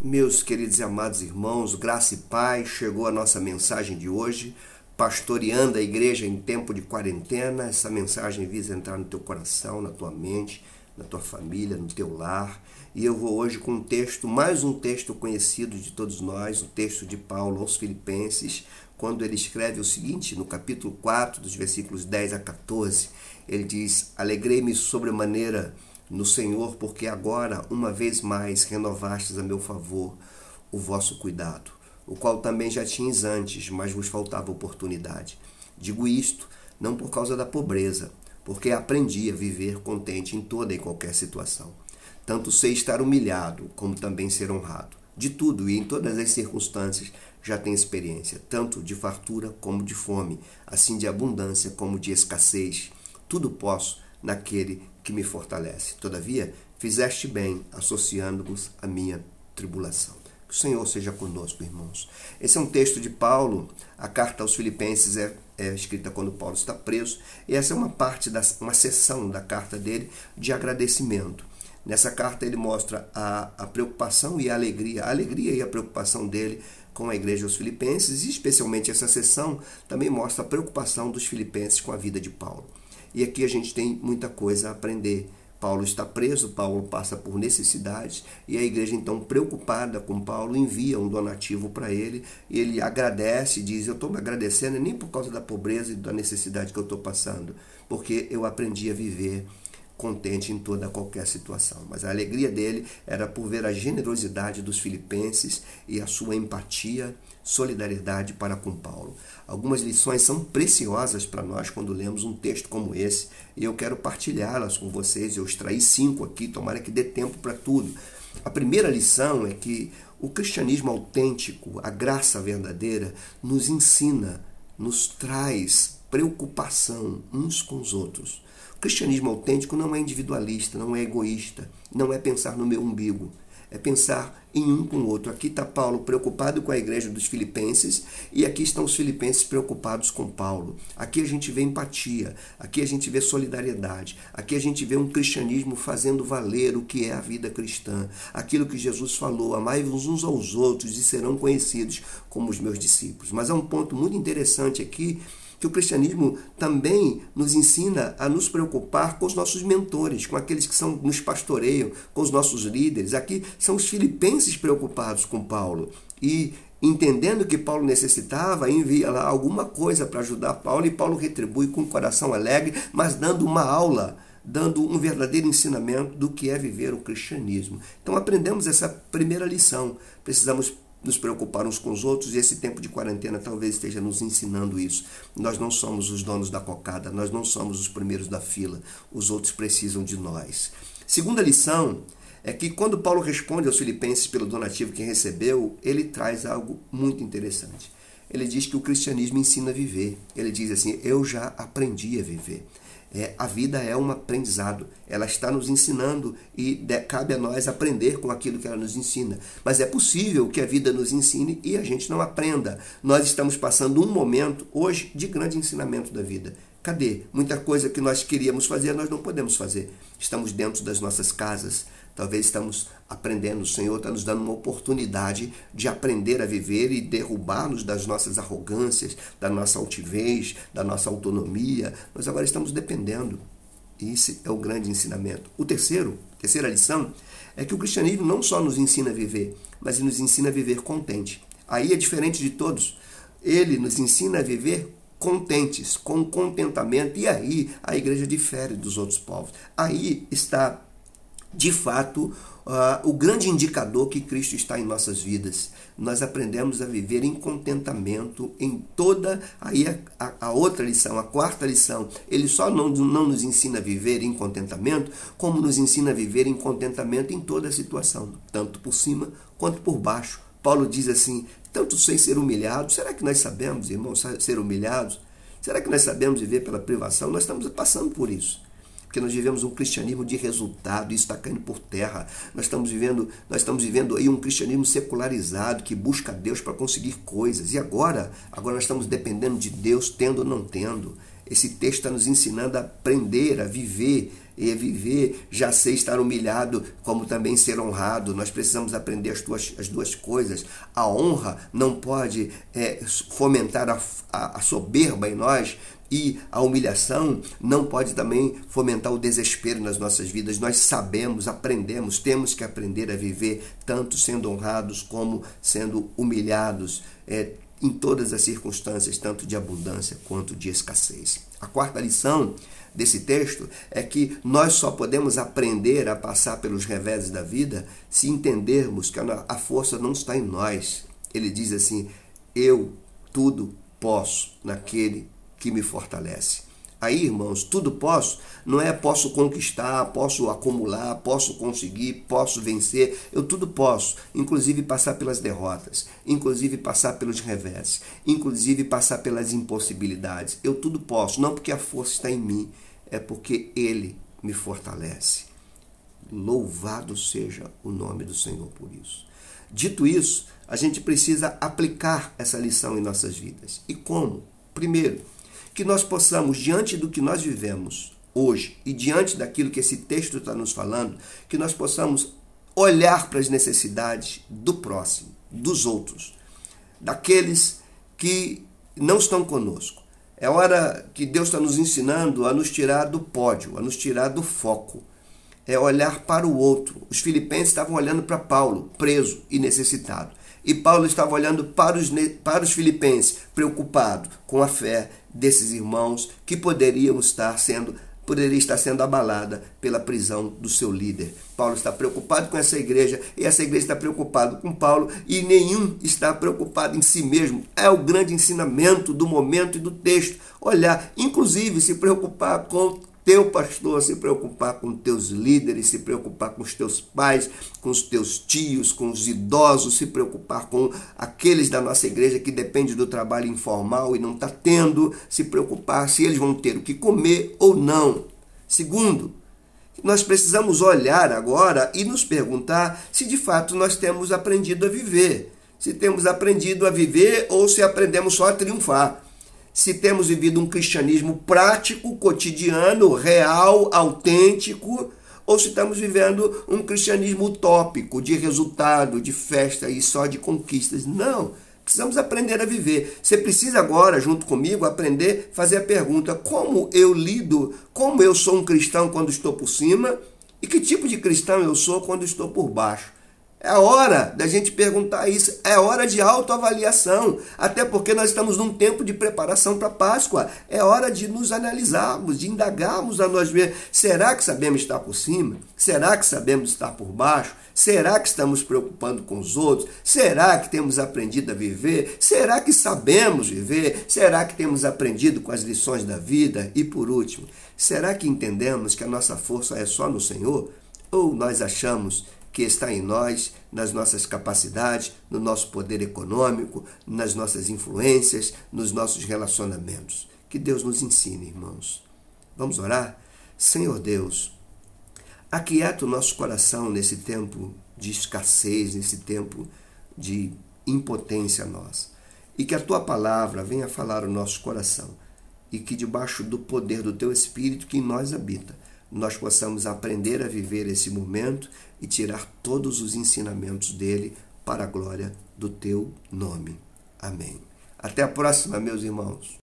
Meus queridos e amados irmãos, graça e paz, chegou a nossa mensagem de hoje, pastoreando a igreja em tempo de quarentena. Essa mensagem visa entrar no teu coração, na tua mente, na tua família, no teu lar. E eu vou hoje com um texto, mais um texto conhecido de todos nós, o texto de Paulo aos Filipenses, quando ele escreve o seguinte, no capítulo 4, dos versículos 10 a 14, ele diz: Alegrei-me sobremaneira no Senhor, porque agora, uma vez mais, renovastes a meu favor o vosso cuidado, o qual também já tinhas antes, mas vos faltava oportunidade. Digo isto não por causa da pobreza, porque aprendi a viver contente em toda e qualquer situação. Tanto sei estar humilhado, como também ser honrado. De tudo e em todas as circunstâncias já tenho experiência, tanto de fartura como de fome, assim de abundância como de escassez. Tudo posso naquele que me fortalece. Todavia, fizeste bem associando-vos à minha tribulação. Que o Senhor seja conosco, irmãos. Esse é um texto de Paulo. A carta aos Filipenses é, é escrita quando Paulo está preso. E essa é uma parte, da, uma seção da carta dele de agradecimento. Nessa carta ele mostra a, a preocupação e a alegria, a alegria e a preocupação dele com a igreja dos filipenses, e especialmente essa sessão também mostra a preocupação dos filipenses com a vida de Paulo. E aqui a gente tem muita coisa a aprender. Paulo está preso, Paulo passa por necessidades e a igreja, então, preocupada com Paulo, envia um donativo para ele e ele agradece, diz: Eu estou me agradecendo nem por causa da pobreza e da necessidade que eu estou passando, porque eu aprendi a viver contente em toda qualquer situação. Mas a alegria dele era por ver a generosidade dos filipenses e a sua empatia, solidariedade para com Paulo. Algumas lições são preciosas para nós quando lemos um texto como esse e eu quero partilhá-las com vocês. Eu extraí cinco aqui, tomara que dê tempo para tudo. A primeira lição é que o cristianismo autêntico, a graça verdadeira, nos ensina, nos traz preocupação uns com os outros. O cristianismo autêntico não é individualista, não é egoísta, não é pensar no meu umbigo, é pensar em um com o outro. Aqui está Paulo preocupado com a igreja dos filipenses e aqui estão os filipenses preocupados com Paulo. Aqui a gente vê empatia, aqui a gente vê solidariedade, aqui a gente vê um cristianismo fazendo valer o que é a vida cristã. Aquilo que Jesus falou, amai-vos uns aos outros e serão conhecidos como os meus discípulos. Mas há um ponto muito interessante aqui que o cristianismo também nos ensina a nos preocupar com os nossos mentores, com aqueles que são, nos pastoreiam, com os nossos líderes. Aqui são os filipenses preocupados com Paulo. E entendendo que Paulo necessitava, envia lá alguma coisa para ajudar Paulo e Paulo retribui com o coração alegre, mas dando uma aula, dando um verdadeiro ensinamento do que é viver o cristianismo. Então aprendemos essa primeira lição. Precisamos nos preocupar uns com os outros e esse tempo de quarentena talvez esteja nos ensinando isso. Nós não somos os donos da cocada, nós não somos os primeiros da fila, os outros precisam de nós. Segunda lição é que quando Paulo responde aos filipenses pelo donativo que recebeu, ele traz algo muito interessante. Ele diz que o cristianismo ensina a viver. Ele diz assim: Eu já aprendi a viver. É, a vida é um aprendizado, ela está nos ensinando e de, cabe a nós aprender com aquilo que ela nos ensina. Mas é possível que a vida nos ensine e a gente não aprenda. Nós estamos passando um momento hoje de grande ensinamento da vida. Cadê? Muita coisa que nós queríamos fazer, nós não podemos fazer. Estamos dentro das nossas casas, Talvez estamos aprendendo, o Senhor está nos dando uma oportunidade de aprender a viver e derrubar-nos das nossas arrogâncias, da nossa altivez, da nossa autonomia. Nós agora estamos dependendo. E esse é o grande ensinamento. O terceiro, terceira lição, é que o cristianismo não só nos ensina a viver, mas nos ensina a viver contente. Aí é diferente de todos. Ele nos ensina a viver contentes, com contentamento, e aí a igreja difere dos outros povos. Aí está de fato, uh, o grande indicador que Cristo está em nossas vidas. Nós aprendemos a viver em contentamento em toda. Aí a, a, outra lição, a quarta lição, ele só não, não nos ensina a viver em contentamento, como nos ensina a viver em contentamento em toda a situação, tanto por cima quanto por baixo. Paulo diz assim: tanto sem ser humilhado, será que nós sabemos, irmãos, ser humilhados? Será que nós sabemos viver pela privação? Nós estamos passando por isso porque nós vivemos um cristianismo de resultado, isso está caindo por terra. Nós estamos vivendo, nós estamos vivendo aí um cristianismo secularizado que busca Deus para conseguir coisas. E agora, agora nós estamos dependendo de Deus, tendo ou não tendo. Esse texto está nos ensinando a aprender, a viver e viver, já sei estar humilhado, como também ser honrado. Nós precisamos aprender as, duas as duas coisas. A honra não pode é, fomentar a, a, a soberba em nós, e a humilhação não pode também fomentar o desespero nas nossas vidas. Nós sabemos, aprendemos, temos que aprender a viver tanto sendo honrados como sendo humilhados. É, em todas as circunstâncias, tanto de abundância quanto de escassez. A quarta lição desse texto é que nós só podemos aprender a passar pelos reveses da vida se entendermos que a força não está em nós. Ele diz assim: Eu tudo posso naquele que me fortalece. Aí, irmãos, tudo posso, não é posso conquistar, posso acumular, posso conseguir, posso vencer, eu tudo posso, inclusive passar pelas derrotas, inclusive passar pelos revés, inclusive passar pelas impossibilidades. Eu tudo posso, não porque a força está em mim, é porque ele me fortalece. Louvado seja o nome do Senhor por isso. Dito isso, a gente precisa aplicar essa lição em nossas vidas. E como? Primeiro, que nós possamos, diante do que nós vivemos hoje e diante daquilo que esse texto está nos falando, que nós possamos olhar para as necessidades do próximo, dos outros, daqueles que não estão conosco. É hora que Deus está nos ensinando a nos tirar do pódio, a nos tirar do foco. É olhar para o outro. Os filipenses estavam olhando para Paulo, preso e necessitado. E Paulo estava olhando para os, para os filipenses, preocupado com a fé desses irmãos que poderiam estar sendo poderia estar sendo abalada pela prisão do seu líder. Paulo está preocupado com essa igreja e essa igreja está preocupada com Paulo e nenhum está preocupado em si mesmo. É o grande ensinamento do momento e do texto. Olhar, inclusive se preocupar com teu pastor se preocupar com teus líderes, se preocupar com os teus pais, com os teus tios, com os idosos, se preocupar com aqueles da nossa igreja que depende do trabalho informal e não está tendo, se preocupar se eles vão ter o que comer ou não. Segundo, nós precisamos olhar agora e nos perguntar se de fato nós temos aprendido a viver. Se temos aprendido a viver ou se aprendemos só a triunfar se temos vivido um cristianismo prático, cotidiano, real, autêntico, ou se estamos vivendo um cristianismo utópico, de resultado, de festa e só de conquistas. Não. Precisamos aprender a viver. Você precisa agora, junto comigo, aprender a fazer a pergunta: como eu lido, como eu sou um cristão quando estou por cima e que tipo de cristão eu sou quando estou por baixo? É hora da gente perguntar isso, é hora de autoavaliação, até porque nós estamos num tempo de preparação para Páscoa. É hora de nos analisarmos, de indagarmos a nós mesmos. Será que sabemos estar por cima? Será que sabemos estar por baixo? Será que estamos preocupando com os outros? Será que temos aprendido a viver? Será que sabemos viver? Será que temos aprendido com as lições da vida? E por último, será que entendemos que a nossa força é só no Senhor? Ou nós achamos que está em nós, nas nossas capacidades, no nosso poder econômico, nas nossas influências, nos nossos relacionamentos. Que Deus nos ensine, irmãos. Vamos orar? Senhor Deus, aquieta o nosso coração nesse tempo de escassez, nesse tempo de impotência nossa. E que a tua palavra venha falar o nosso coração. E que debaixo do poder do teu Espírito que em nós habita, nós possamos aprender a viver esse momento e tirar todos os ensinamentos dele para a glória do teu nome. Amém. Até a próxima, meus irmãos.